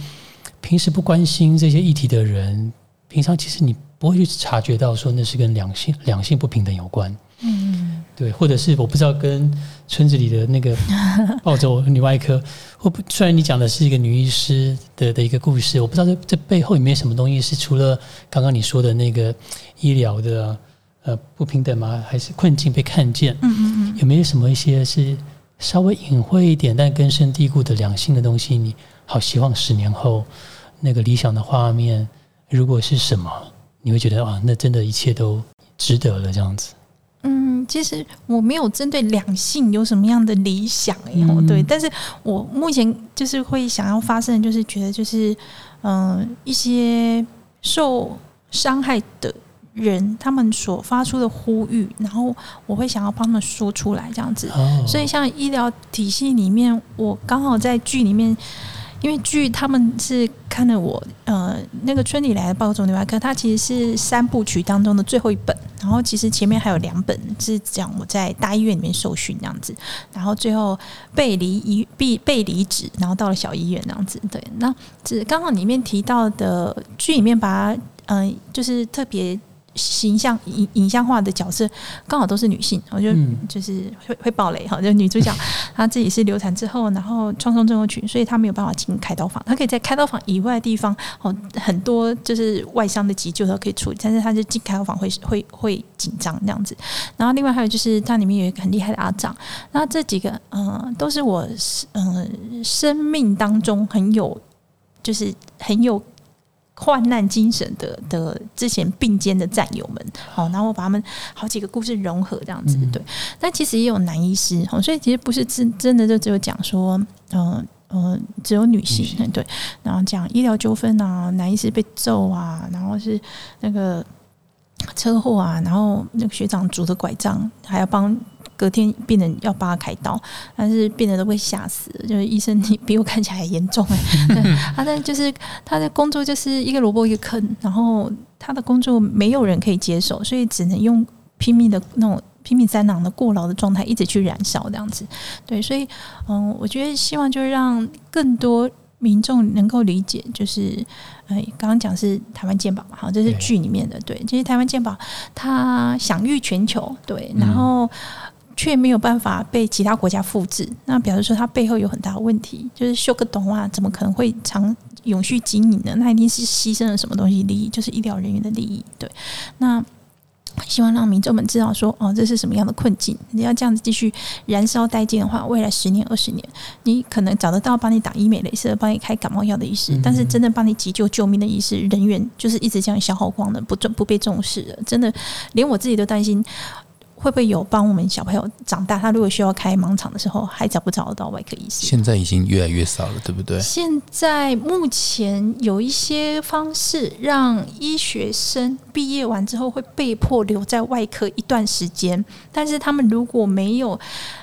平时不关心这些议题的人，平常其实你不会去察觉到说那是跟两性两性不平等有关。嗯，对，或者是我不知道跟村子里的那个 澳洲女外科，或不虽然你讲的是一个女医师的的一个故事，我不知道这这背后有没有什么东西是除了刚刚你说的那个医疗的呃不平等吗？还是困境被看见？嗯嗯嗯，有没有什么一些是稍微隐晦一点但根深蒂固的两性的东西？你好希望十年后那个理想的画面如果是什么，你会觉得啊，那真的一切都值得了这样子。嗯，其实我没有针对两性有什么样的理想哎，对，但是我目前就是会想要发生，就是觉得就是嗯，一些受伤害的人，他们所发出的呼吁，然后我会想要帮他们说出来这样子。所以像医疗体系里面，我刚好在剧里面。因为剧他们是看了我呃那个村里来的暴走女外科，它其实是三部曲当中的最后一本，然后其实前面还有两本是讲我在大医院里面受训这样子，然后最后被离医被被离职，然后到了小医院这样子。对，那只刚好里面提到的剧里面把嗯就是特别。形象影影像化的角色刚好都是女性，我就就是会会爆雷哈。就女主角她自己是流产之后，然后创伤症候群，所以她没有办法进开刀房。她可以在开刀房以外的地方哦，很多就是外伤的急救都可以处理，但是她就进开刀房会会会紧张这样子。然后另外还有就是它里面有一个很厉害的阿长，那这几个嗯都是我嗯生命当中很有就是很有。患难精神的的之前并肩的战友们，好，然后我把他们好几个故事融合这样子，对。但其实也有男医师，好，所以其实不是真真的就只有讲说，嗯嗯，只有女性，对。然后讲医疗纠纷啊，男医师被揍啊，然后是那个车祸啊，然后那个学长拄着拐杖还要帮。隔天病人要帮他开刀，但是病人都会吓死，就是医生你比我看起来还严重哎。他的就是他的工作就是一个萝卜一个坑，然后他的工作没有人可以接手，所以只能用拼命的那种拼命三郎的过劳的状态，一直去燃烧这样子。对，所以嗯，我觉得希望就是让更多民众能够理解，就是哎，刚刚讲是台湾健保嘛，好，这是剧里面的对，这些台湾健保它享誉全球，对，然后。却没有办法被其他国家复制，那表示说它背后有很大的问题。就是修个懂啊，怎么可能会长永续经营呢？那一定是牺牲了什么东西利益，就是医疗人员的利益。对，那希望让民众们知道说，哦，这是什么样的困境？你要这样子继续燃烧殆尽的话，未来十年、二十年，你可能找得到帮你打医美、镭射、帮你开感冒药的医师，但是真正帮你急救救命的医师人员，就是一直这样消耗光的，不重不被重视的。真的，连我自己都担心。会不会有帮我们小朋友长大？他如果需要开盲场的时候，还找不找得到外科医师？现在已经越来越少了，对不对？现在目前有一些方式，让医学生毕业完之后会被迫留在外科一段时间，但是他们如果没有。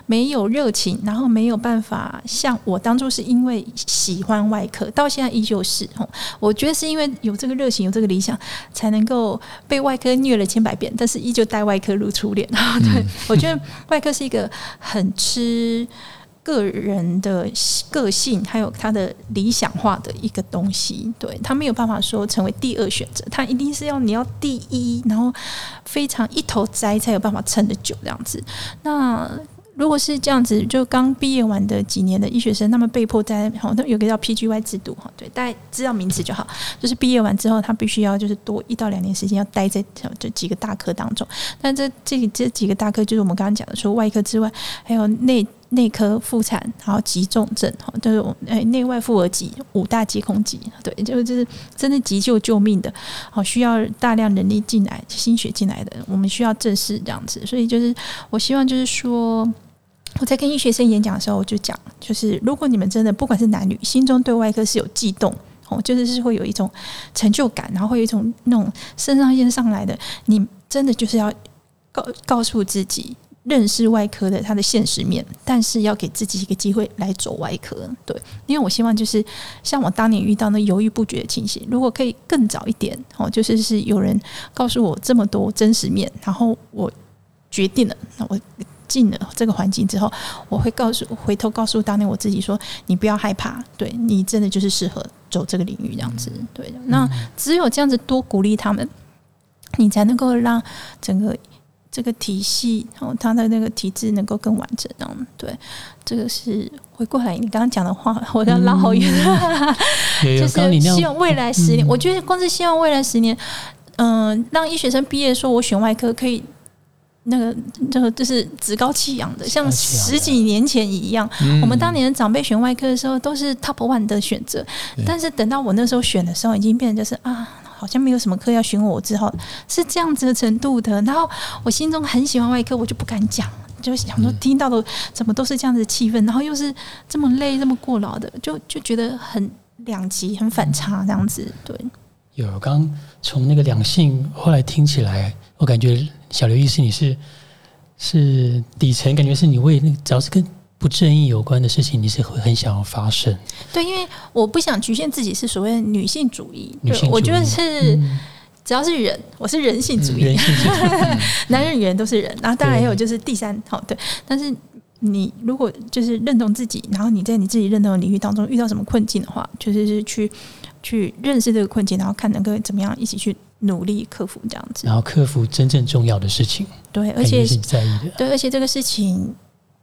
没有热情，然后没有办法像我当初是因为喜欢外科，到现在依旧是。我觉得是因为有这个热情，有这个理想，才能够被外科虐了千百遍，但是依旧待外科如初恋。对我觉得外科是一个很吃个人的个性，还有他的理想化的一个东西。对他没有办法说成为第二选择，他一定是要你要第一，然后非常一头栽才有办法撑得久这样子。那如果是这样子，就刚毕业完的几年的医学生，他们被迫在好，那有个叫 PGY 制度哈，对，大家知道名词就好。就是毕业完之后，他必须要就是多一到两年时间要待在这几个大科当中。但这这这几个大科，就是我们刚刚讲的，除外科之外，还有内内科、妇产，然后急重症哈，就是哎内外妇儿急五大接空急，对，就就是真的急救救命的，好需要大量人力进来、心血进来的，我们需要正视这样子。所以就是我希望就是说。我在跟医学生演讲的时候，我就讲，就是如果你们真的不管是男女，心中对外科是有悸动，哦，就是是会有一种成就感，然后会有一种那种肾上腺上来的，你真的就是要告告诉自己，认识外科的它的现实面，但是要给自己一个机会来走外科。对，因为我希望就是像我当年遇到那犹豫不决的情形，如果可以更早一点，哦，就是是有人告诉我这么多真实面，然后我决定了，那我。进了这个环境之后，我会告诉回头告诉当年我自己说，你不要害怕，对你真的就是适合走这个领域这样子。对，那只有这样子多鼓励他们，你才能够让整个这个体系然后他的那个体制能够更完整。这样，对，这个是回过来你刚刚讲的话，我要拉好远，就是希望未来十年，我觉得光是希望未来十年。嗯，让医学生毕业说，我选外科可以，那个这个就是趾高气扬的，像十几年前一样。我们当年长辈选外科的时候，都是 top one 的选择。但是等到我那时候选的时候，已经变成就是啊，好像没有什么科要选我，之后是这样子的程度的。然后我心中很喜欢外科，我就不敢讲，就想说听到的怎么都是这样子的气氛，然后又是这么累、这么过劳的，就就觉得很两极、很反差这样子。对。有刚从那个两性，后来听起来，我感觉小刘医师你是是底层，感觉是你为那只要是跟不正义有关的事情，你是会很想要发生。对，因为我不想局限自己是所谓女性主义，女性我觉得是只要是人，我是人性主义，男人女人都是人。然后当然也有就是第三，好对，但是你如果就是认同自己，然后你在你自己认同的领域当中遇到什么困境的话，就是是去。去认识这个困境，然后看能够怎么样一起去努力克服这样子，然后克服真正重要的事情。对，而且是你在意的。对，而且这个事情，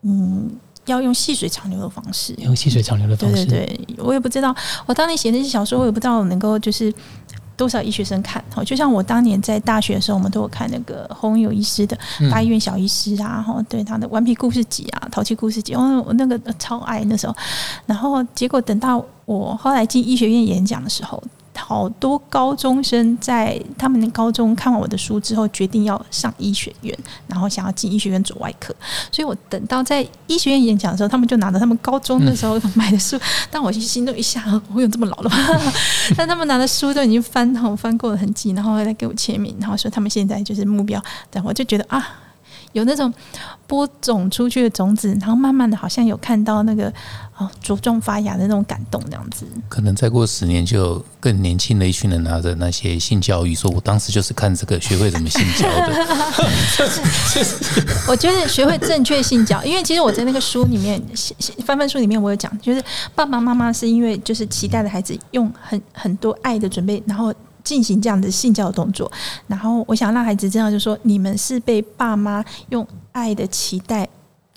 嗯，要用细水长流的方式，用细水长流的方式。对对对，我也不知道，我当年写那些小说，我也不知道能够就是。多少医学生看？哦，就像我当年在大学的时候，我们都有看那个洪友医师的《大医院小医师》啊，哈，对他的《顽皮故事集》啊，《淘气故事集》，哦，我那个超爱那时候。然后结果等到我后来进医学院演讲的时候。好多高中生在他们的高中看完我的书之后，决定要上医学院，然后想要进医学院做外科。所以我等到在医学院演讲的时候，他们就拿着他们高中的时候买的书，但我就心都一下，我有这么老了吗？但他们拿的书都已经翻好翻过了痕迹，然后来给我签名，然后说他们现在就是目标。但我就觉得啊。有那种播种出去的种子，然后慢慢的好像有看到那个哦茁壮发芽的那种感动，这样子。可能再过十年，就有更年轻的一群人拿着那些性教育，说我当时就是看这个学会怎么性交的。我觉得学会正确性教，因为其实我在那个书里面翻翻书里面，我有讲，就是爸爸妈妈是因为就是期待的孩子用很很多爱的准备，然后。进行这样的性教动作，然后我想让孩子知道，就是说你们是被爸妈用爱的期待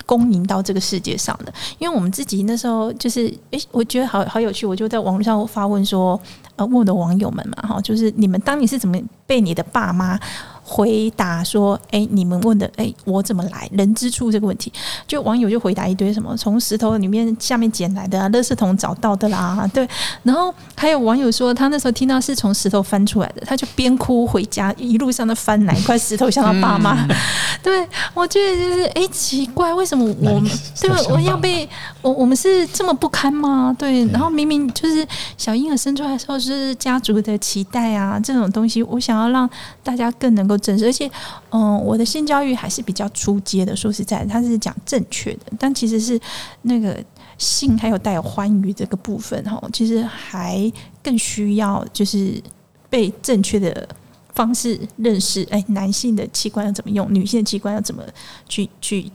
公营到这个世界上的。因为我们自己那时候就是，诶，我觉得好好有趣，我就在网络上发问说，呃，问我的网友们嘛，哈，就是你们当你是怎么被你的爸妈？回答说：“哎，你们问的，哎，我怎么来？人之初这个问题，就网友就回答一堆什么，从石头里面下面捡来的啊，垃圾桶找到的啦，对。然后还有网友说，他那时候听到是从石头翻出来的，他就边哭回家，一路上的翻哪一块石头像他爸妈。对我觉得就是，哎，奇怪，为什么我们 对我要被我我们是这么不堪吗？对。然后明明就是小婴儿生出来的时候是家族的期待啊，这种东西，我想要让大家更能够。”正式，而且，嗯，我的性教育还是比较出阶的。说实在，他是讲正确的，但其实是那个性还有带有欢愉这个部分哈，其实还更需要就是被正确的方式认识。哎，男性的器官要怎么用，女性的器官要怎么去去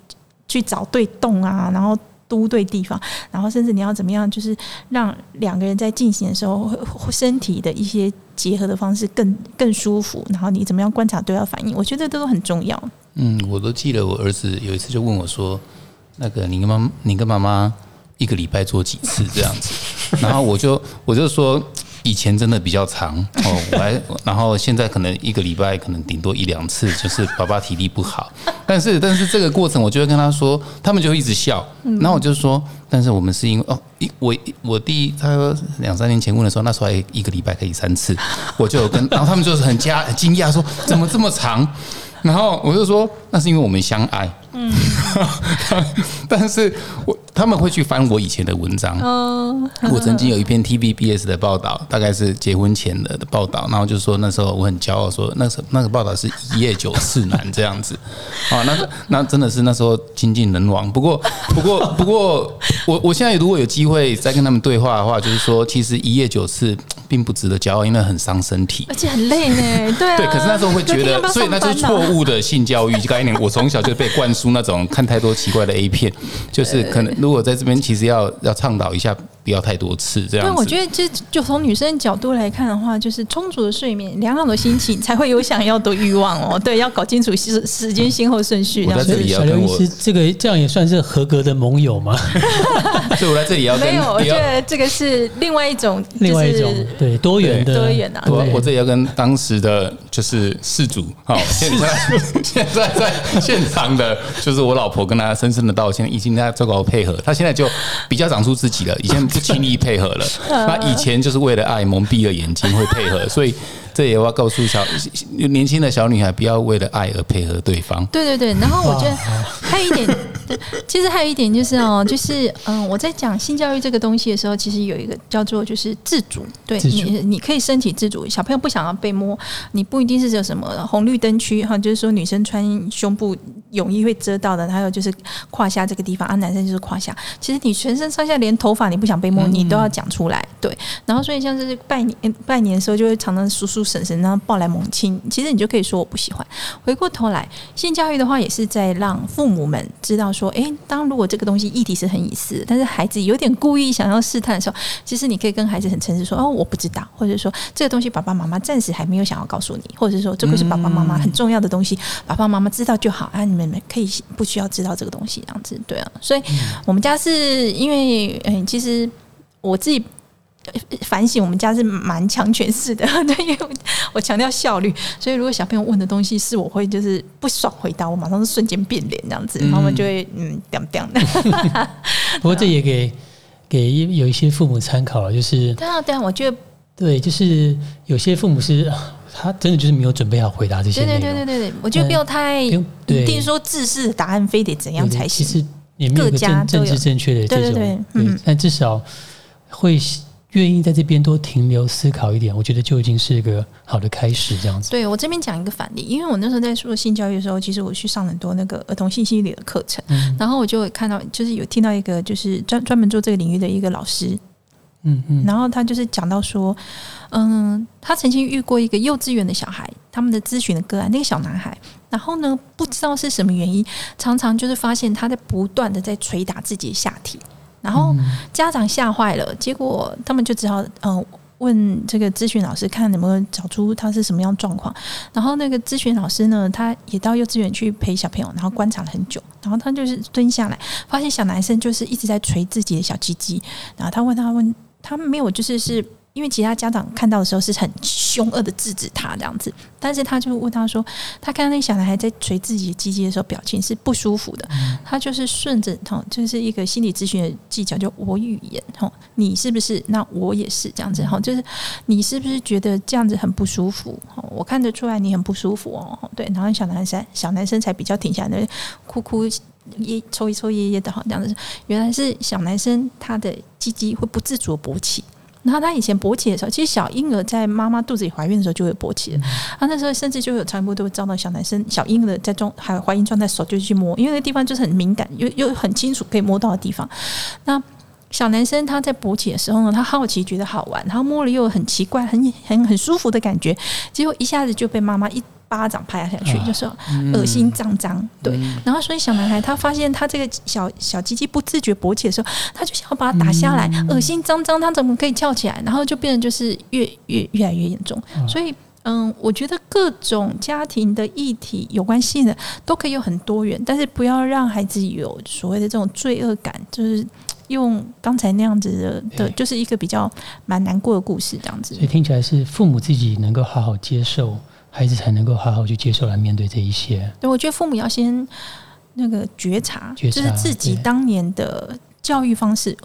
去找对洞啊，然后。都对地方，然后甚至你要怎么样，就是让两个人在进行的时候，身体的一些结合的方式更更舒服。然后你怎么样观察对方反应，我觉得这都很重要。嗯，我都记得我儿子有一次就问我说：“那个你跟妈，你跟妈妈一个礼拜做几次这样子？”然后我就我就说。以前真的比较长 哦，我还然后现在可能一个礼拜可能顶多一两次，就是爸爸体力不好。但是但是这个过程，我就会跟他说，他们就一直笑。然后我就说，但是我们是因为哦，一我我第一他两三年前问的时候，那时候还一个礼拜可以三次，我就跟然后他们就是很加很惊讶说，怎么这么长？然后我就说，那是因为我们相爱。嗯，但是我他们会去翻我以前的文章。哦，我曾经有一篇 TVBS 的报道，大概是结婚前的的报道，然后就说那时候我很骄傲，说那时候那个报道是一夜九次男这样子。啊，那那真的是那时候精尽人亡。不过不过不过，我我现在如果有机会再跟他们对话的话，就是说其实一夜九次。并不值得骄傲，因为很伤身体。而且很累呢，对啊。对，可是那时候会觉得，所以那就是错误的性教育概念。我从小就被灌输那种看太多奇怪的 A 片，就是可能如果在这边其实要要倡导一下，不要太多次这样对，子。我觉得这就从女生的角度来看的话，就是充足的睡眠、良好的心情，才会有想要的欲望哦。对，要搞清楚时时间先后顺序，我在这里要小刘跟我医师，这个这样也算是合格的盟友吗？所以我在这里要跟没有，我觉得这个是另外一种，另外一种就是对多元的多元啊我对我这里要跟当时的就是事主，好，现在现在在现场的，就是我老婆跟她深深的道歉，已经在做好配合，她现在就比较长出自己了，以前不轻易配合了，那以前就是为了爱蒙蔽了眼睛会配合，所以这也要告诉小年轻的小女孩，不要为了爱而配合对方。对对对，然后我觉得还有一点，对其实还有一点就是哦，就是嗯，我在讲性教育这个东西的时候，其实有一个叫做就是自主，对主。你你可以身体自主，小朋友不想要被摸，你不一定是有什么红绿灯区哈，就是说女生穿胸部泳衣会遮到的，还有就是胯下这个地方啊，男生就是胯下，其实你全身上下连头发你不想被摸，你都要讲出来，对，然后所以像是拜年拜年的时候，就会常常叔叔婶婶然后抱来猛亲，其实你就可以说我不喜欢。回过头来，性教育的话，也是在让父母们知道说，诶，当如果这个东西议题是很隐私，但是孩子有点故意想要试探的时候，其实你可以跟孩子很诚实说，哦，我不知道，或者说这个东西爸爸妈妈暂时还没有想要告诉你，或者是说这个是爸爸妈妈很重要的东西，爸爸妈妈知道就好，啊，你们可以不需要知道这个东西，这样子，对啊，所以我们家是因为，嗯，其实我自己。呃反省，我们家是蛮强权式的，对，因为我我强调效率，所以如果小朋友问的东西是我会就是不爽回答，我马上是瞬间变脸这样子，然后我们就会嗯掉掉的。不过这也给给有一些父母参考了，就是对啊，对啊，我觉得对，就是有些父母是啊他真的就是没有准备好回答这些对，对对对对对，我觉得不要太一定说自式的答案非得怎样才行。其实也没有一个各家都有政政治正确的这种对对对嗯但至少会愿意在这边多停留思考一点，我觉得就已经是一个好的开始，这样子。对我这边讲一个反例，因为我那时候在做性教育的时候，其实我去上很多那个儿童性心理的课程，嗯然后我就会看到，就是有听到一个就是专专门做这个领域的一个老师，嗯嗯，然后他就是讲到说，嗯，他曾经遇过一个幼稚园的小孩，他们的咨询的个案，那个小男孩，然后呢，不知道是什么原因，常常就是发现他在不断的在捶打自己的下体，然后家长吓坏了，结果他们就只好嗯。问这个咨询老师看能不能找出他是什么样状况，然后那个咨询老师呢，他也到幼稚园去陪小朋友，然后观察了很久，然后他就是蹲下来，发现小男生就是一直在捶自己的小鸡鸡，然后他问他问他没有，就是是因为其他家长看到的时候是很凶恶的制止他这样子，但是他就问他说，他看到那小男孩在捶自己的鸡鸡的时候，表情是不舒服的，他就是顺着哈，就是一个心理咨询的技巧，就我语言哈，你是不是？那我也是这样子哈，就是你是不是觉得这样子很不舒服？哈，我看得出来你很不舒服哦，对，然后小男生小男生才比较停下来，哭哭。耶抽一抽噎噎的好，这样子，原来是小男生他的鸡鸡会不自主地勃起，然后他以前勃起的时候，其实小婴儿在妈妈肚子里怀孕的时候就会勃起了，他那时候甚至就有传播都会遭到小男生、小婴儿在中还有怀孕状态手就去摸，因为那地方就是很敏感，又又很清楚可以摸到的地方。那小男生他在勃起的时候呢，他好奇觉得好玩，然后摸了又很奇怪、很很很舒服的感觉，结果一下子就被妈妈一巴掌拍下去，就说恶心脏脏。对，然后所以小男孩他发现他这个小小鸡鸡不自觉勃起的时候，他就想要把它打下来，恶心脏脏，他怎么可以翘起来？然后就变得就是越越越来越严重，所以。嗯，我觉得各种家庭的议题有关系的都可以有很多元，但是不要让孩子有所谓的这种罪恶感，就是用刚才那样子的的，就是一个比较蛮难过的故事这样子所。以听起来是父母自己能够好好接受，孩子才能够好好去接受来面对这一些。对，我觉得父母要先那个觉察，觉察就是自己当年的教育方式。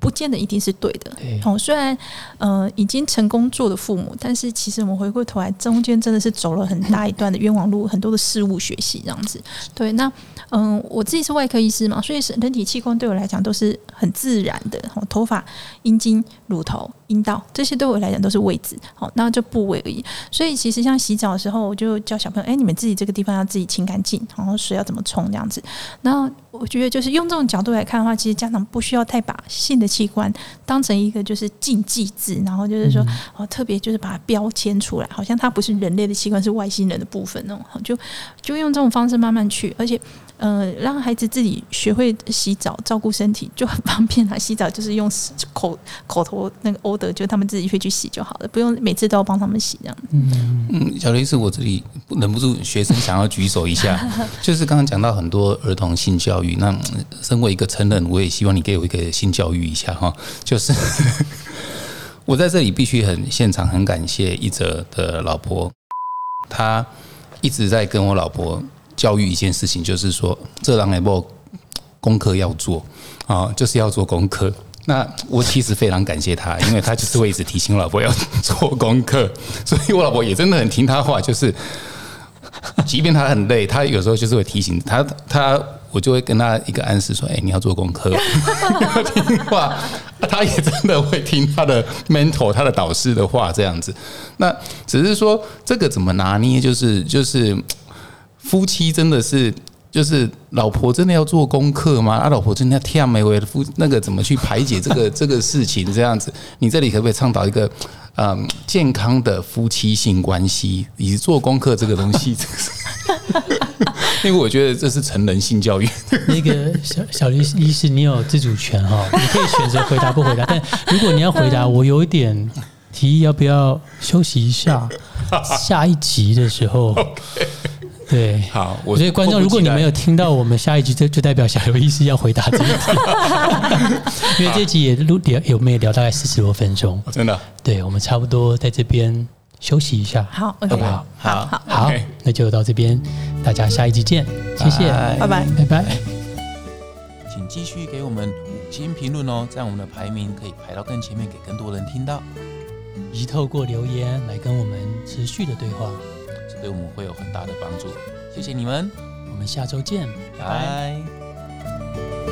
不见得一定是对的，对。哦，虽然呃已经成功做的父母，但是其实我们回过头来，中间真的是走了很大一段的冤枉路，很多的事物学习这样子。对，那嗯、我自己是外科医师嘛，所以是人体器官对我来讲都是很自然的，哦，头发、阴茎、乳头、阴道这些对我来讲都是位置，好，那就部位而已。所以其实像洗澡的时候，我就教小朋友，哎、你们自己这个地方要自己清干净，然后水要怎么冲这样子。那我觉得就是用这种角度来看的话，其实家长不需要太把性的器官当成一个就是禁忌字，然后就是说、嗯哦，特别就是把它标签出来，好像它不是人类的器官，是外星人的部分那种。就就用这种方式慢慢去，而且呃，让孩子自己学会洗澡，照顾身体就很方便啊。洗澡就是用 口口头那个 order，就他们自己会去洗就好了，不用每次都要帮他们洗这样。嗯，嗯，小雷是我这里忍不住学生想要举手一下，就是刚刚讲到很多儿童性教育，那嗯身为一个成人，我也希望你给我一个性教育一下哈，就是是我在这里必须很现场很感谢一哲的老婆，他一直在跟我老婆教育一件事情，就是说这让来不功课要做啊，就是要做功课。那我其实非常感谢他，因为他就是会一直提醒我老婆要做功课，所以我老婆也真的很听他话，就是即便他很累，他有时候就是会提醒他他我就会跟他一个暗示说：“哎、你要做功课，要听话。”他也真的会听他的 mentor、他的导师的话，这样子。那只是说这个怎么拿捏，就是就是夫妻真的是。就是老婆真的要做功课吗？啊，老婆真的要跳没为夫那个怎么去排解这个 这个事情？这样子，你这里可不可以倡导一个嗯健康的夫妻性关系，以及做功课这个东西？因 为我觉得这是成人性教育。那个小小律医师，你有自主权哈，你可以选择回答不回答。但如果你要回答，我有一点提议，要不要休息一下？下一集的时候，对。好，我觉得观众，如果你没有听到我们下一集，这就代表小刘医师要回答这一题，因为这一集也录聊，有没有聊大概四十多分钟？真的对，我们差不多在这边休息一下。好好不好？好好，好那就到这边，大家下一集见，谢谢，拜拜拜。拜拜。请继续给我们五星评论哦，这样我们的排名可以排到更前面，给更多人听到，以及透过留言来跟我们持续的对话。这对我们会有很大的帮助。谢谢你们，我们下周见，拜拜。拜。